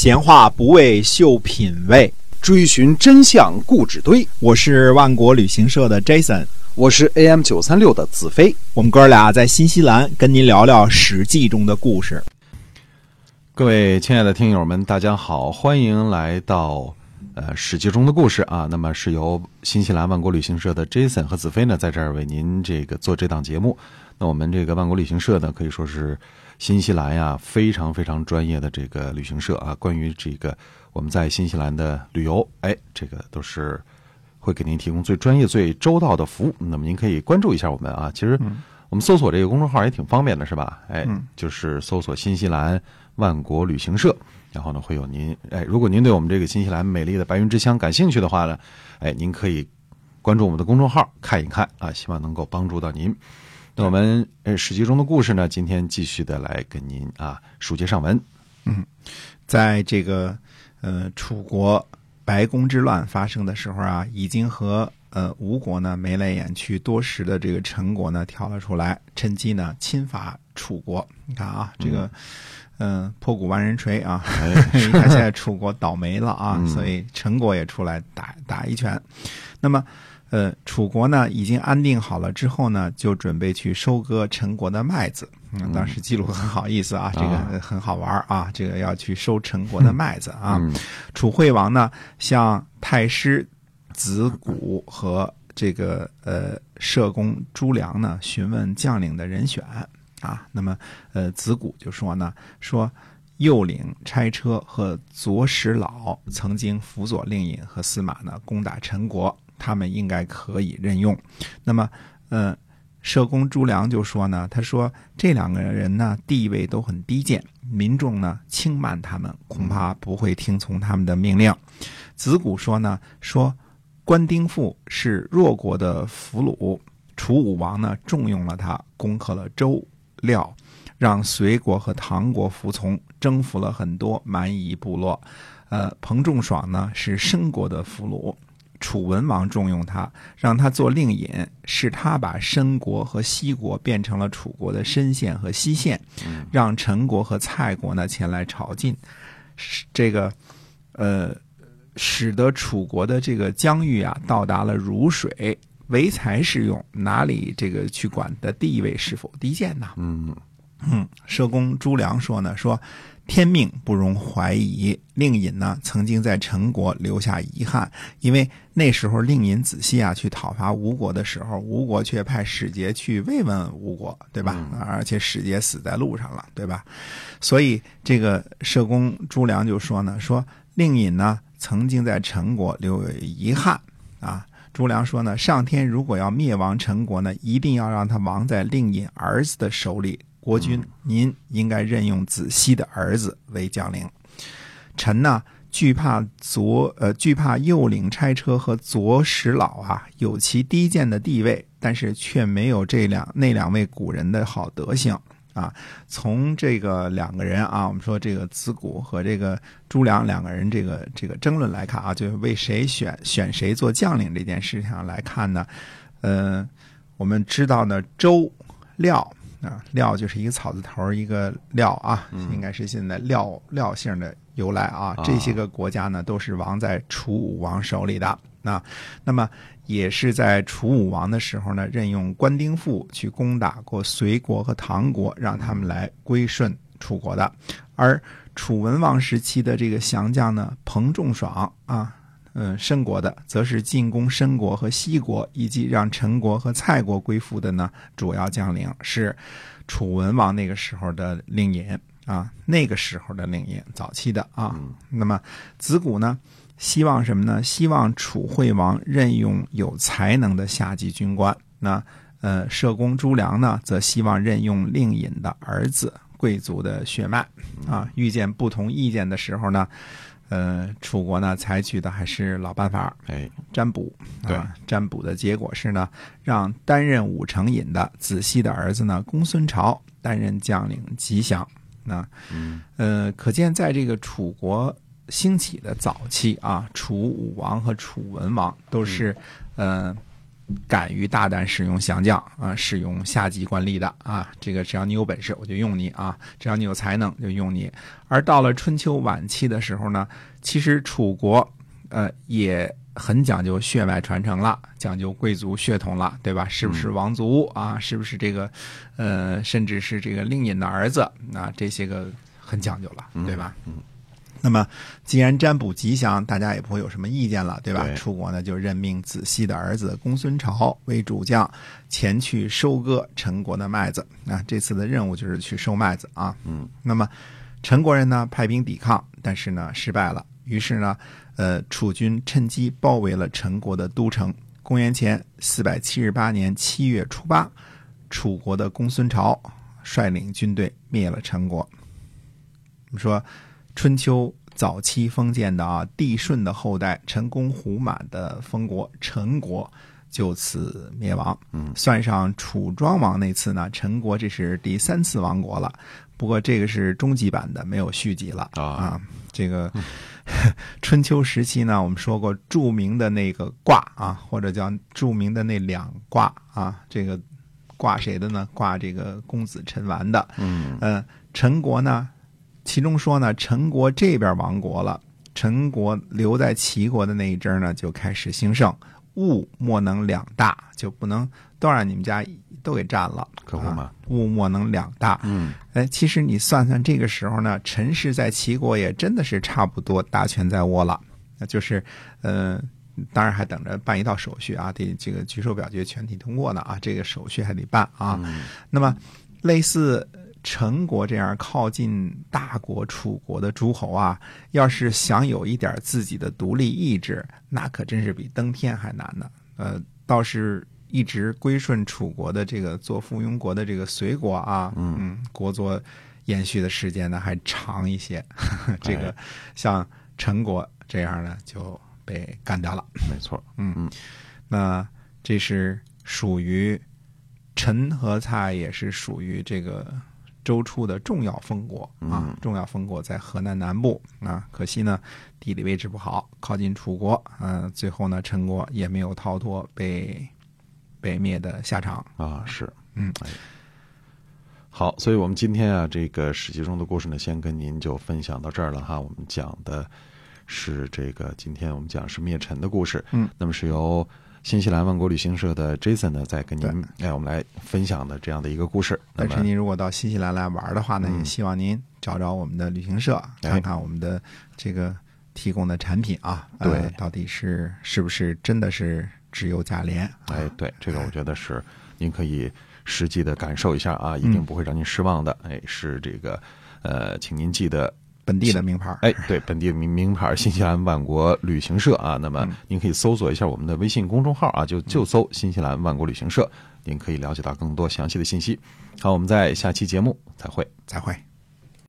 闲话不为秀品味，追寻真相故纸堆。我是万国旅行社的 Jason，我是 AM 九三六的子飞。我们哥俩在新西兰跟您聊聊《史记》中的故事。各位亲爱的听友们，大家好，欢迎来到呃《史记》中的故事啊。那么是由新西兰万国旅行社的 Jason 和子飞呢，在这儿为您这个做这档节目。那我们这个万国旅行社呢，可以说是。新西兰呀，非常非常专业的这个旅行社啊，关于这个我们在新西兰的旅游，哎，这个都是会给您提供最专业、最周到的服务。那么您可以关注一下我们啊，其实我们搜索这个公众号也挺方便的，是吧？哎，就是搜索“新西兰万国旅行社”，然后呢会有您哎，如果您对我们这个新西兰美丽的白云之乡感兴趣的话呢，哎，您可以关注我们的公众号看一看啊，希望能够帮助到您。那我们呃《史记》中的故事呢，今天继续的来跟您啊书接上文。嗯，在这个呃楚国白宫之乱发生的时候啊，已经和呃吴国呢眉来眼去多时的这个陈国呢跳了出来，趁机呢侵伐楚国。你看啊，这个嗯破鼓万人锤啊，你看现在 楚国倒霉了啊，所以陈国也出来打打一拳。那么。呃，楚国呢已经安定好了之后呢，就准备去收割陈国的麦子。嗯，当时记录很好意思啊，这个很好玩啊，这个要去收陈国的麦子啊。楚惠王呢向太师子谷和这个呃社公朱良呢询问将领的人选啊。那么呃子谷就说呢，说右领差车和左史老曾经辅佐令尹和司马呢攻打陈国。他们应该可以任用。那么，呃，社公朱良就说呢，他说这两个人呢地位都很低贱，民众呢轻慢他们，恐怕不会听从他们的命令。子谷说呢，说关丁父是弱国的俘虏，楚武王呢重用了他，攻克了周廖，让隋国和唐国服从，征服了很多蛮夷部落。呃，彭仲爽呢是申国的俘虏。楚文王重用他，让他做令尹，是他把申国和西国变成了楚国的申县和西县，让陈国和蔡国呢前来朝觐，这个，呃，使得楚国的这个疆域啊到达了如水，唯才是用，哪里这个去管的地位是否低贱呢？嗯嗯，社公朱良说呢，说。天命不容怀疑。令尹呢，曾经在陈国留下遗憾，因为那时候令尹子西啊去讨伐吴国的时候，吴国却派使节去慰问吴国，对吧？而且使节死在路上了，对吧？所以这个社公朱良就说呢，说令尹呢曾经在陈国留有遗憾啊。朱良说呢，上天如果要灭亡陈国呢，一定要让他亡在令尹儿子的手里。国君，您应该任用子西的儿子为将领。臣呢，惧怕左呃惧怕右领差车和左史老啊，有其低贱的地位，但是却没有这两那两位古人的好德行啊。从这个两个人啊，我们说这个子谷和这个朱良两个人这个这个争论来看啊，就是为谁选选谁做将领这件事情上来看呢？呃，我们知道呢，周廖。啊，廖就是一个草字头一个廖啊，应该是现在廖廖姓的由来啊。这些个国家呢，都是亡在楚武王手里的。那那么也是在楚武王的时候呢，任用关丁父去攻打过隋国和唐国，让他们来归顺楚国的。而楚文王时期的这个降将呢，彭仲爽啊。嗯，申国的则是进攻申国和西国，以及让陈国和蔡国归附的呢。主要将领是楚文王那个时候的令尹啊，那个时候的令尹，早期的啊。那么子谷呢，希望什么呢？希望楚惠王任用有才能的下级军官。那呃，社公朱良呢，则希望任用令尹的儿子，贵族的血脉啊。遇见不同意见的时候呢？呃，楚国呢采取的还是老办法，哎，占卜。对，占卜的结果是呢，让担任武成尹的子西的儿子呢公孙朝担任将领，吉祥。那，嗯，呃，可见在这个楚国兴起的早期啊，楚武王和楚文王都是，呃，敢于大胆使用降将啊，使用下级官吏的啊，这个只要你有本事，我就用你啊；只要你有才能，就用你。而到了春秋晚期的时候呢，其实楚国呃也很讲究血脉传承了，讲究贵族血统了，对吧？是不是王族啊？是不是这个呃，甚至是这个令尹的儿子啊？这些个很讲究了，对吧？嗯。那么，既然占卜吉祥，大家也不会有什么意见了，对吧？对楚国呢，就任命子西的儿子公孙朝为主将，前去收割陈国的麦子。啊，这次的任务就是去收麦子啊。嗯。那么，陈国人呢派兵抵抗，但是呢失败了。于是呢，呃，楚军趁机包围了陈国的都城。公元前四百七十八年七月初八，楚国的公孙朝率领军队灭了陈国。我们说。春秋早期封建的啊，帝舜的后代陈公胡满的封国陈国就此灭亡。嗯，算上楚庄王那次呢，陈国这是第三次亡国了。不过这个是终极版的，没有续集了啊。这个 春秋时期呢，我们说过著名的那个卦啊，或者叫著名的那两卦啊，这个卦谁的呢？卦这个公子陈完的。嗯嗯，陈国呢？其中说呢，陈国这边亡国了，陈国留在齐国的那一支呢，就开始兴盛。物莫能两大，就不能都让你们家都给占了，可不嘛？物莫能两大。嗯，哎，其实你算算这个时候呢，陈氏在齐国也真的是差不多大权在握了。那就是，呃，当然还等着办一道手续啊，得这个举手表决全体通过呢啊，这个手续还得办啊。那么类似。陈国这样靠近大国楚国的诸侯啊，要是想有一点自己的独立意志，那可真是比登天还难呢。呃，倒是一直归顺楚国的这个做附庸国的这个隋国啊，嗯，国作延续的时间呢还长一些。这个像陈国这样呢就被干掉了。没错，嗯嗯，那这是属于陈和蔡，也是属于这个。周初的重要封国啊，重要封国在河南南部啊，可惜呢地理位置不好，靠近楚国，嗯，最后呢陈国也没有逃脱被被灭的下场。啊，是，嗯，好，所以我们今天啊这个史记中的故事呢，先跟您就分享到这儿了哈。我们讲的是这个，今天我们讲是灭陈的故事，嗯，那么是由。新西兰万国旅行社的 Jason 呢，在跟您哎，我们来分享的这样的一个故事。但是您如果到新西兰来玩的话呢，也希望您找找我们的旅行社，看看我们的这个提供的产品啊，对，到底是是不是真的是只有价廉？哎，对，这个我觉得是您可以实际的感受一下啊，一定不会让您失望的。哎，是这个呃，请您记得。本地的名牌，哎，对，本地的名名牌，新西兰万国旅行社啊。那么您可以搜索一下我们的微信公众号啊，就就搜新西兰万国旅行社，您可以了解到更多详细的信息。好，我们在下期节目再会，再会。